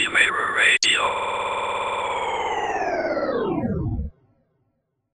he may relate